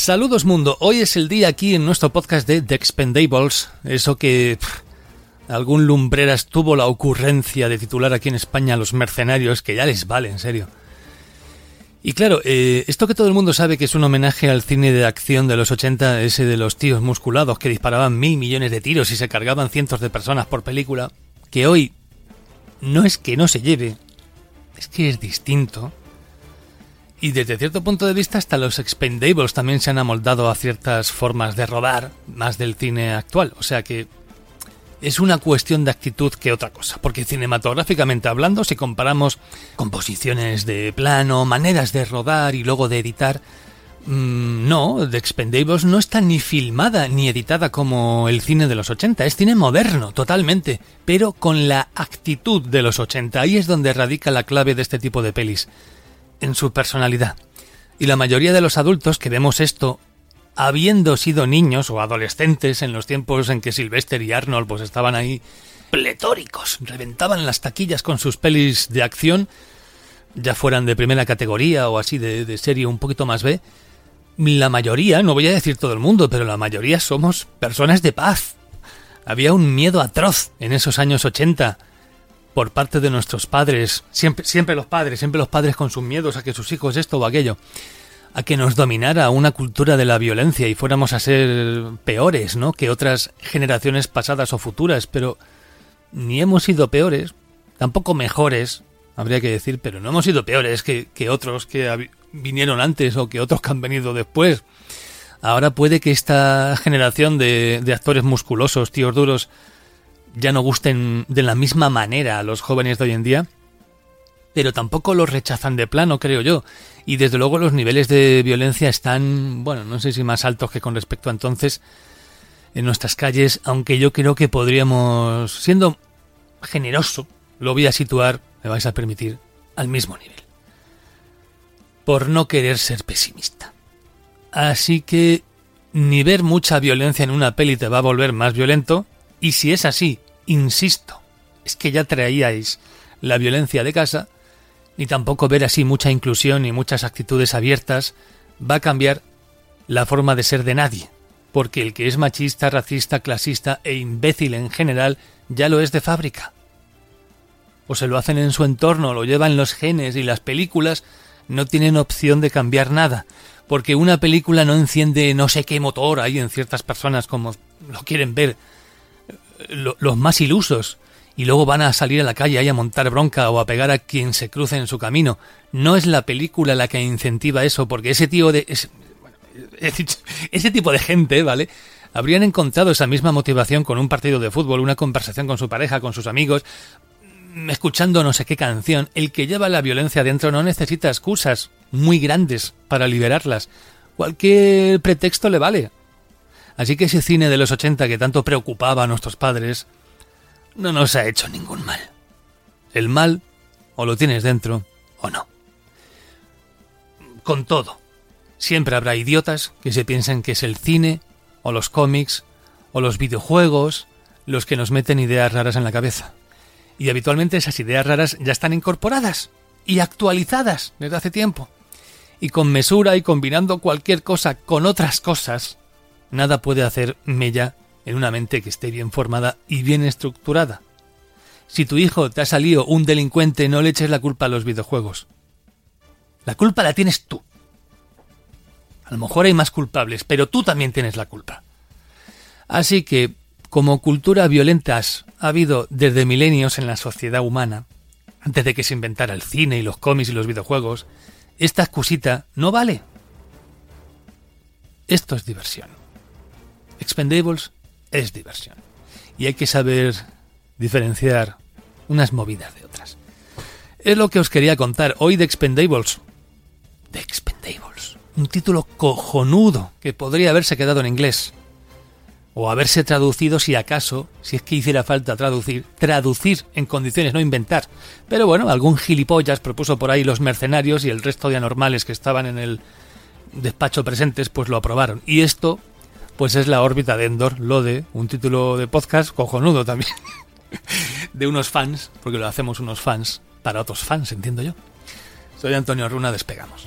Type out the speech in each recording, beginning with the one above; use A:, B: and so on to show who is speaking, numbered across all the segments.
A: Saludos mundo, hoy es el día aquí en nuestro podcast de The Expendables, eso que algún lumbreras tuvo la ocurrencia de titular aquí en España a los mercenarios, que ya les vale, en serio. Y claro, eh, esto que todo el mundo sabe que es un homenaje al cine de acción de los 80, ese de los tíos musculados que disparaban mil millones de tiros y se cargaban cientos de personas por película, que hoy no es que no se lleve, es que es distinto. Y desde cierto punto de vista hasta los expendables también se han amoldado a ciertas formas de rodar más del cine actual. O sea que es una cuestión de actitud que otra cosa. Porque cinematográficamente hablando, si comparamos composiciones de plano, maneras de rodar y luego de editar, mmm, no, The Expendables no está ni filmada ni editada como el cine de los 80. Es cine moderno, totalmente. Pero con la actitud de los 80. Ahí es donde radica la clave de este tipo de pelis en su personalidad. Y la mayoría de los adultos que vemos esto, habiendo sido niños o adolescentes en los tiempos en que Sylvester y Arnold pues estaban ahí pletóricos, reventaban las taquillas con sus pelis de acción, ya fueran de primera categoría o así de, de serie un poquito más B, la mayoría, no voy a decir todo el mundo, pero la mayoría somos personas de paz. Había un miedo atroz en esos años 80 por parte de nuestros padres, siempre, siempre los padres, siempre los padres con sus miedos a que sus hijos esto o aquello, a que nos dominara una cultura de la violencia y fuéramos a ser peores, ¿no? Que otras generaciones pasadas o futuras, pero ni hemos sido peores, tampoco mejores, habría que decir, pero no hemos sido peores que, que otros que vinieron antes o que otros que han venido después. Ahora puede que esta generación de, de actores musculosos, tíos duros, ya no gusten de la misma manera a los jóvenes de hoy en día, pero tampoco los rechazan de plano, creo yo. Y desde luego los niveles de violencia están, bueno, no sé si más altos que con respecto a entonces en nuestras calles, aunque yo creo que podríamos, siendo generoso, lo voy a situar, me vais a permitir, al mismo nivel. Por no querer ser pesimista. Así que ni ver mucha violencia en una peli te va a volver más violento, y si es así, insisto, es que ya traíais la violencia de casa, ni tampoco ver así mucha inclusión y muchas actitudes abiertas va a cambiar la forma de ser de nadie, porque el que es machista, racista, clasista e imbécil en general ya lo es de fábrica. O se lo hacen en su entorno, lo llevan los genes y las películas no tienen opción de cambiar nada, porque una película no enciende no sé qué motor hay en ciertas personas como lo quieren ver lo, los más ilusos y luego van a salir a la calle ahí a montar bronca o a pegar a quien se cruce en su camino. No es la película la que incentiva eso, porque ese tío de... Ese, tipo de gente, ¿vale? Habrían encontrado esa misma motivación con un partido de fútbol, una conversación con su pareja, con sus amigos, escuchando no sé qué canción. El que lleva la violencia dentro no necesita excusas muy grandes para liberarlas. Cualquier pretexto le vale. Así que ese cine de los 80 que tanto preocupaba a nuestros padres no nos ha hecho ningún mal. El mal o lo tienes dentro o no. Con todo, siempre habrá idiotas que se piensen que es el cine o los cómics o los videojuegos los que nos meten ideas raras en la cabeza. Y habitualmente esas ideas raras ya están incorporadas y actualizadas desde hace tiempo. Y con mesura y combinando cualquier cosa con otras cosas, nada puede hacer mella en una mente que esté bien formada y bien estructurada. Si tu hijo te ha salido un delincuente, no le eches la culpa a los videojuegos. La culpa la tienes tú. A lo mejor hay más culpables, pero tú también tienes la culpa. Así que, como cultura violentas ha habido desde milenios en la sociedad humana, antes de que se inventara el cine y los cómics y los videojuegos, esta excusita no vale. Esto es diversión. Expendables es diversión. Y hay que saber diferenciar unas movidas de otras. Es lo que os quería contar hoy de Expendables. De Expendables. Un título cojonudo que podría haberse quedado en inglés. o haberse traducido si acaso, si es que hiciera falta traducir, traducir en condiciones, no inventar. Pero bueno, algún gilipollas propuso por ahí los mercenarios y el resto de anormales que estaban en el despacho presentes pues lo aprobaron. Y esto pues es la órbita de Endor, lo de un título de podcast cojonudo también, de unos fans, porque lo hacemos unos fans para otros fans, entiendo yo. Soy Antonio Runa, despegamos.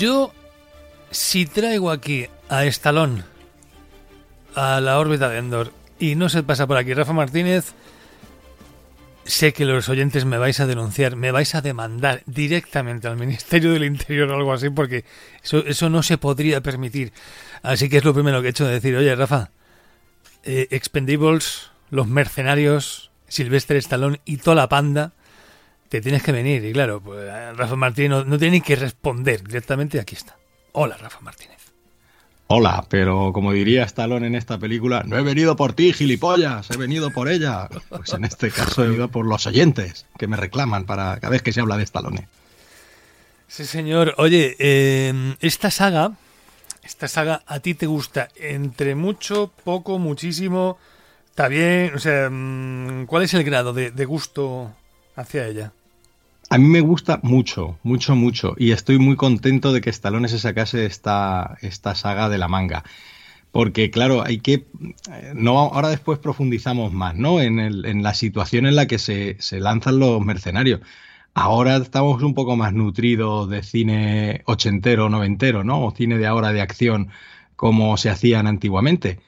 A: Yo, si traigo aquí a Estalón a la órbita de Endor y no se pasa por aquí Rafa Martínez, sé que los oyentes me vais a denunciar, me vais a demandar directamente al Ministerio del Interior o algo así, porque eso, eso no se podría permitir. Así que es lo primero que he hecho de decir, oye Rafa, eh, Expendables, los mercenarios, Silvestre Estalón y toda la panda te tienes que venir. Y claro, pues Rafa Martínez no, tiene ni que responder directamente. Aquí está. Hola, Rafa Martínez.
B: Hola, pero como diría Stallone en esta película, no he venido por ti, gilipollas, he venido por ella. Pues en este caso he venido por los oyentes que me reclaman para cada vez que se habla de Stallone.
A: Sí, señor. Oye, eh, esta saga, esta saga a ti te gusta entre mucho, poco, muchísimo. Está bien, o sea, mm, ¿cuál es el grado de, de gusto hacia ella?
B: A mí me gusta mucho, mucho, mucho. Y estoy muy contento de que Stallone se sacase esta, esta saga de la manga. Porque, claro, hay que. No, ahora después profundizamos más, ¿no? En, el, en la situación en la que se, se lanzan los mercenarios. Ahora estamos un poco más nutridos de cine ochentero, noventero, ¿no? O cine de ahora de acción como se hacían antiguamente.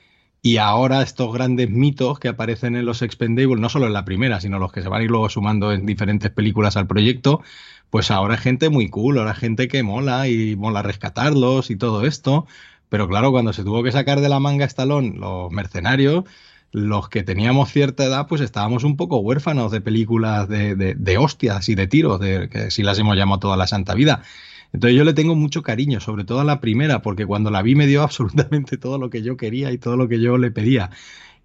B: Y ahora estos grandes mitos que aparecen en los Expendables, no solo en la primera, sino los que se van a ir luego sumando en diferentes películas al proyecto, pues ahora es gente muy cool, ahora gente que mola y mola rescatarlos y todo esto. Pero claro, cuando se tuvo que sacar de la manga Estalón los mercenarios, los que teníamos cierta edad, pues estábamos un poco huérfanos de películas de, de, de hostias y de tiros, de, que si las hemos llamado toda la santa vida. Entonces yo le tengo mucho cariño, sobre todo a la primera, porque cuando la vi me dio absolutamente todo lo que yo quería y todo lo que yo le pedía.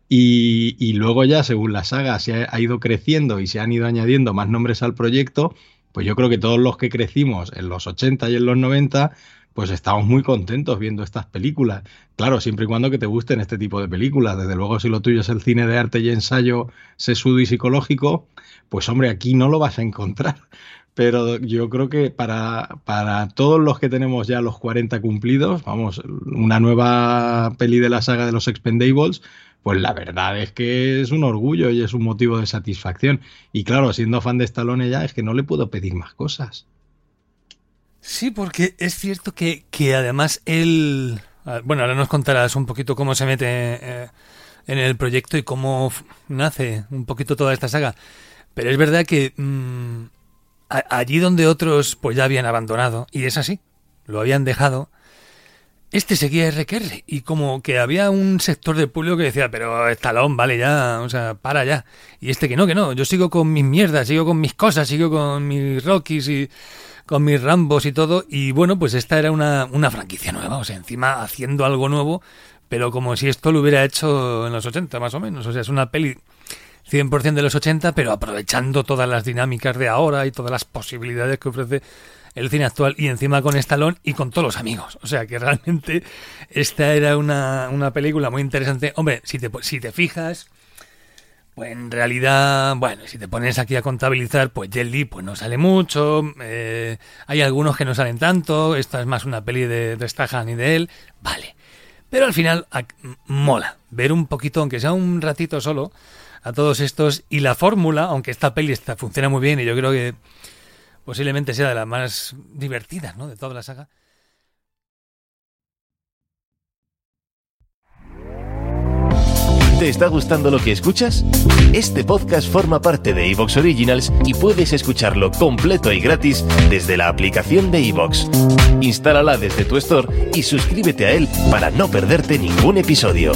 B: Y, y luego ya, según la saga se ha, ha, ido creciendo y se han ido añadiendo más nombres al proyecto, pues yo creo que todos los que crecimos en los 80 y en los 90, pues estamos muy contentos viendo estas películas. Claro, siempre y cuando que te gusten este tipo de películas. Desde luego, si lo tuyo es el cine de arte y ensayo sesudo y psicológico, pues hombre, aquí no lo vas a encontrar pero yo creo que para, para, todos los que tenemos ya los 40 cumplidos, vamos, una nueva peli de la saga de los Expendables, pues la verdad es que es un orgullo y es un motivo de satisfacción. Y claro, siendo fan de Stallone ya es que no le puedo pedir más cosas.
A: Sí, porque es cierto que, que además él... Bueno, ahora nos contarás un poquito cómo se mete eh, en el proyecto y cómo nace un poquito toda esta saga. Pero es verdad que mm, allí donde otros pues ya habían abandonado, y es así, lo habían dejado, este seguía RQR y como que había un sector de público que decía, pero Estalón, vale ya, o sea, para ya. Y este que no, que no, yo sigo con mis mierdas, sigo con mis cosas, sigo con mis Rockies y con mis Rambos y todo. Y bueno, pues esta era una, una franquicia nueva, o sea, encima haciendo algo nuevo, pero como si esto lo hubiera hecho en los 80 más o menos. O sea, es una peli 100% de los 80, pero aprovechando todas las dinámicas de ahora y todas las posibilidades que ofrece el cine actual y encima con Stallone y con todos los amigos. O sea que realmente esta era una, una película muy interesante. Hombre, si te, si te fijas, pues en realidad, bueno, si te pones aquí a contabilizar, pues Jet Li pues no sale mucho, eh, hay algunos que no salen tanto, esta es más una peli de, de Stahan y de él, vale. Pero al final mola ver un poquito, aunque sea un ratito solo, a todos estos y la fórmula, aunque esta peli está, funciona muy bien y yo creo que posiblemente sea de las más divertidas ¿no? de toda la saga.
C: ¿Te está gustando lo que escuchas? Este podcast forma parte de Evox Originals y puedes escucharlo completo y gratis desde la aplicación de Evox. Instálala desde tu store y suscríbete a él para no perderte ningún episodio.